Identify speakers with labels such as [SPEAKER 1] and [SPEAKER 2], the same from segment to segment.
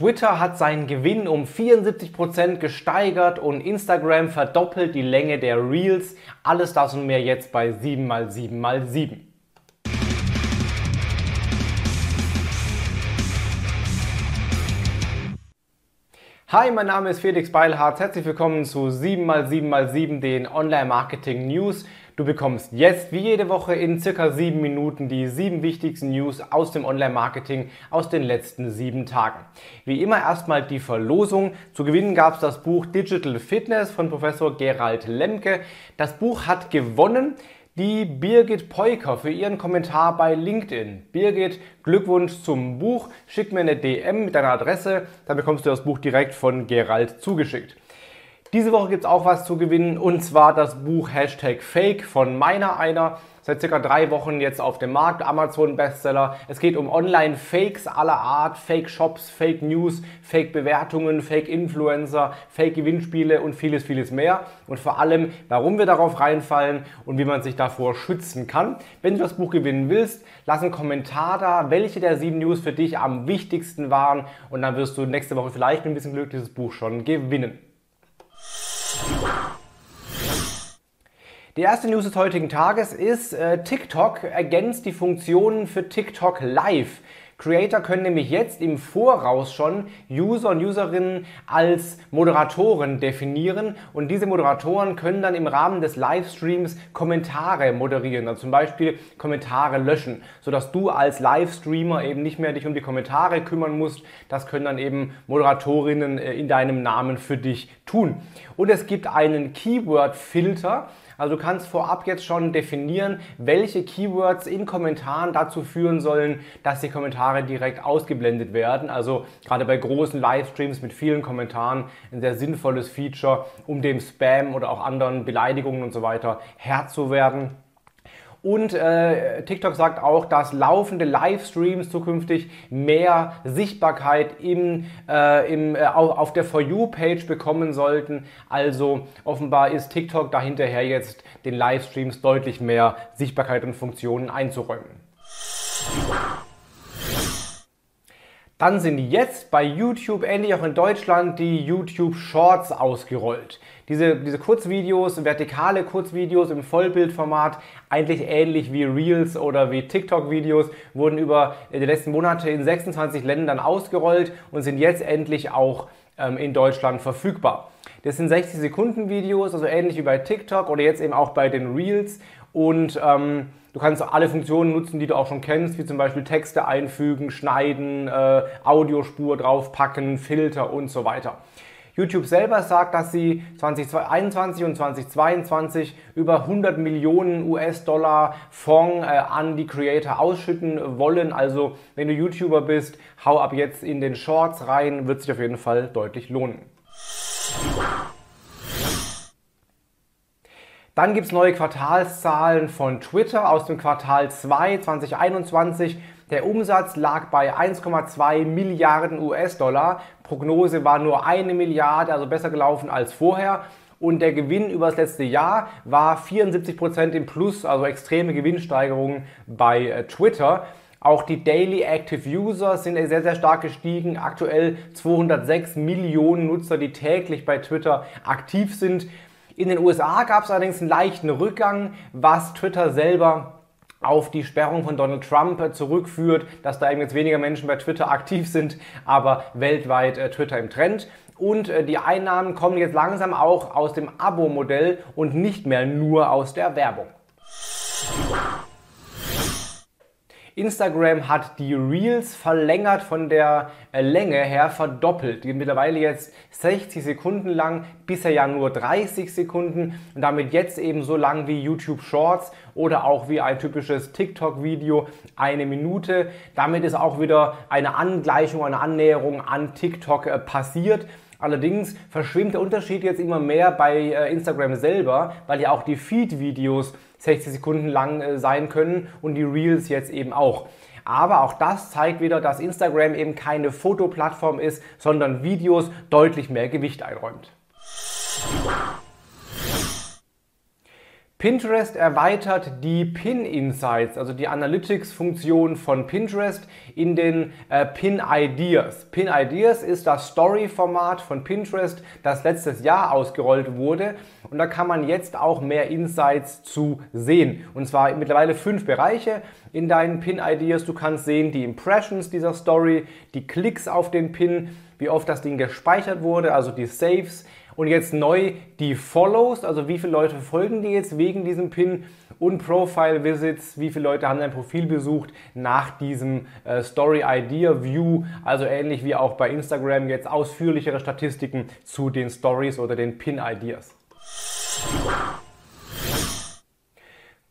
[SPEAKER 1] Twitter hat seinen Gewinn um 74% gesteigert und Instagram verdoppelt die Länge der Reels. Alles das und mehr jetzt bei 7x7x7. Hi, mein Name ist Felix Beilhardt. Herzlich willkommen zu 7x7x7, den Online-Marketing News. Du bekommst jetzt wie jede Woche in circa sieben Minuten die sieben wichtigsten News aus dem Online-Marketing aus den letzten sieben Tagen. Wie immer erstmal die Verlosung. Zu gewinnen gab es das Buch Digital Fitness von Professor Gerald Lemke. Das Buch hat gewonnen die Birgit Peuker für ihren Kommentar bei LinkedIn. Birgit, Glückwunsch zum Buch. Schick mir eine DM mit deiner Adresse, dann bekommst du das Buch direkt von Gerald zugeschickt. Diese Woche gibt es auch was zu gewinnen und zwar das Buch Hashtag Fake von meiner einer. Seit circa drei Wochen jetzt auf dem Markt, Amazon Bestseller. Es geht um Online-Fakes aller Art, Fake-Shops, Fake News, Fake-Bewertungen, Fake-Influencer, Fake-Gewinnspiele und vieles, vieles mehr. Und vor allem, warum wir darauf reinfallen und wie man sich davor schützen kann. Wenn du das Buch gewinnen willst, lass einen Kommentar da, welche der sieben News für dich am wichtigsten waren und dann wirst du nächste Woche vielleicht mit ein bisschen Glück dieses Buch schon gewinnen. Die erste News des heutigen Tages ist, äh, TikTok ergänzt die Funktionen für TikTok Live. Creator können nämlich jetzt im Voraus schon User und Userinnen als Moderatoren definieren und diese Moderatoren können dann im Rahmen des Livestreams Kommentare moderieren, also zum Beispiel Kommentare löschen, sodass du als Livestreamer eben nicht mehr dich um die Kommentare kümmern musst. Das können dann eben Moderatorinnen äh, in deinem Namen für dich tun. Und es gibt einen Keyword-Filter, also du kannst vorab jetzt schon definieren, welche Keywords in Kommentaren dazu führen sollen, dass die Kommentare direkt ausgeblendet werden. Also gerade bei großen Livestreams mit vielen Kommentaren ein sehr sinnvolles Feature, um dem Spam oder auch anderen Beleidigungen und so weiter Herr zu werden. Und äh, TikTok sagt auch, dass laufende Livestreams zukünftig mehr Sichtbarkeit im, äh, im, äh, auf der For You-Page bekommen sollten. Also offenbar ist TikTok dahinterher jetzt den Livestreams deutlich mehr Sichtbarkeit und Funktionen einzuräumen. Dann sind jetzt bei YouTube endlich auch in Deutschland die YouTube Shorts ausgerollt. Diese, diese Kurzvideos, vertikale Kurzvideos im Vollbildformat, eigentlich ähnlich wie Reels oder wie TikTok-Videos, wurden über die letzten Monate in 26 Ländern ausgerollt und sind jetzt endlich auch ähm, in Deutschland verfügbar. Das sind 60 Sekunden Videos, also ähnlich wie bei TikTok oder jetzt eben auch bei den Reels und ähm, Du kannst alle Funktionen nutzen, die du auch schon kennst, wie zum Beispiel Texte einfügen, schneiden, äh, Audiospur draufpacken, Filter und so weiter. YouTube selber sagt, dass sie 2021 und 2022 über 100 Millionen US-Dollar Fonds äh, an die Creator ausschütten wollen. Also wenn du YouTuber bist, hau ab jetzt in den Shorts rein, wird sich auf jeden Fall deutlich lohnen. Dann gibt es neue Quartalszahlen von Twitter aus dem Quartal 2 2021. Der Umsatz lag bei 1,2 Milliarden US-Dollar. Prognose war nur eine Milliarde, also besser gelaufen als vorher. Und der Gewinn über das letzte Jahr war 74% im Plus, also extreme Gewinnsteigerungen bei äh, Twitter. Auch die Daily Active User sind sehr, sehr stark gestiegen. Aktuell 206 Millionen Nutzer, die täglich bei Twitter aktiv sind. In den USA gab es allerdings einen leichten Rückgang, was Twitter selber auf die Sperrung von Donald Trump äh, zurückführt, dass da eben jetzt weniger Menschen bei Twitter aktiv sind, aber weltweit äh, Twitter im Trend. Und äh, die Einnahmen kommen jetzt langsam auch aus dem Abo-Modell und nicht mehr nur aus der Werbung. Instagram hat die Reels verlängert von der äh, Länge her verdoppelt. Die sind mittlerweile jetzt 60 Sekunden lang, bisher ja nur 30 Sekunden und damit jetzt eben so lang wie YouTube Shorts oder auch wie ein typisches TikTok-Video eine Minute. Damit ist auch wieder eine Angleichung, eine Annäherung an TikTok äh, passiert. Allerdings verschwimmt der Unterschied jetzt immer mehr bei äh, Instagram selber, weil ja auch die Feed-Videos 60 Sekunden lang äh, sein können und die Reels jetzt eben auch. Aber auch das zeigt wieder, dass Instagram eben keine Fotoplattform ist, sondern Videos deutlich mehr Gewicht einräumt. Pinterest erweitert die Pin Insights, also die Analytics-Funktion von Pinterest in den äh, Pin Ideas. Pin Ideas ist das Story-Format von Pinterest, das letztes Jahr ausgerollt wurde. Und da kann man jetzt auch mehr Insights zu sehen. Und zwar mittlerweile fünf Bereiche in deinen Pin Ideas. Du kannst sehen die Impressions dieser Story, die Klicks auf den Pin, wie oft das Ding gespeichert wurde, also die Saves und jetzt neu die Follows, also wie viele Leute folgen dir jetzt wegen diesem Pin und Profile Visits, wie viele Leute haben dein Profil besucht nach diesem äh, Story Idea View, also ähnlich wie auch bei Instagram jetzt ausführlichere Statistiken zu den Stories oder den Pin Ideas.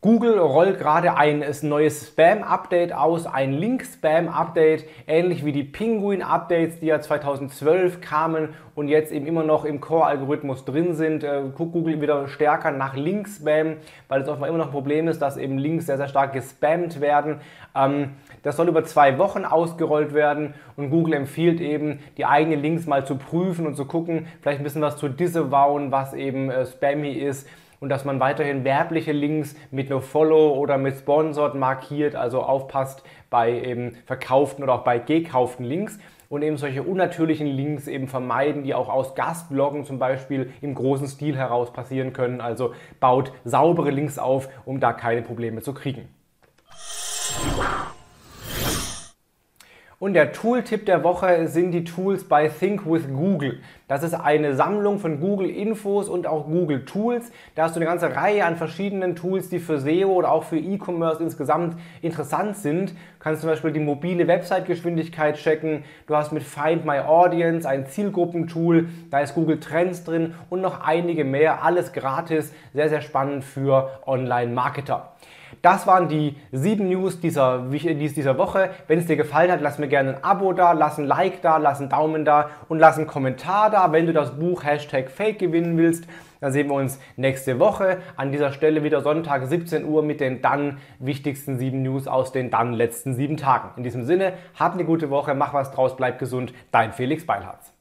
[SPEAKER 1] Google rollt gerade ein neues Spam-Update aus, ein Link-Spam-Update, ähnlich wie die Penguin-Updates, die ja 2012 kamen und jetzt eben immer noch im Core-Algorithmus drin sind. Äh, guckt Google wieder stärker nach Link-Spam, weil es offenbar immer noch ein Problem ist, dass eben Links sehr, sehr stark gespammt werden. Ähm, das soll über zwei Wochen ausgerollt werden und Google empfiehlt eben, die eigenen Links mal zu prüfen und zu gucken, vielleicht ein bisschen was zu disavowen, was eben äh, spammy ist und dass man weiterhin werbliche Links mit NoFollow oder mit Sponsored markiert, also aufpasst bei eben verkauften oder auch bei gekauften Links und eben solche unnatürlichen Links eben vermeiden, die auch aus Gastbloggen zum Beispiel im großen Stil heraus passieren können. Also baut saubere Links auf, um da keine Probleme zu kriegen. Und der Tooltip der Woche sind die Tools bei Think with Google. Das ist eine Sammlung von Google Infos und auch Google Tools. Da hast du eine ganze Reihe an verschiedenen Tools, die für SEO oder auch für E-Commerce insgesamt interessant sind. Du kannst zum Beispiel die mobile Website-Geschwindigkeit checken. Du hast mit Find My Audience ein Zielgruppentool. Da ist Google Trends drin und noch einige mehr. Alles gratis. Sehr, sehr spannend für Online-Marketer. Das waren die sieben News dieser, dieser Woche. Wenn es dir gefallen hat, lass mir gerne ein Abo da, lass ein Like da, lass einen Daumen da und lass einen Kommentar da, wenn du das Buch Hashtag Fake gewinnen willst. Dann sehen wir uns nächste Woche an dieser Stelle wieder Sonntag 17 Uhr mit den dann wichtigsten sieben News aus den dann letzten sieben Tagen. In diesem Sinne, hab eine gute Woche, mach was draus, bleib gesund. Dein Felix Beilharz.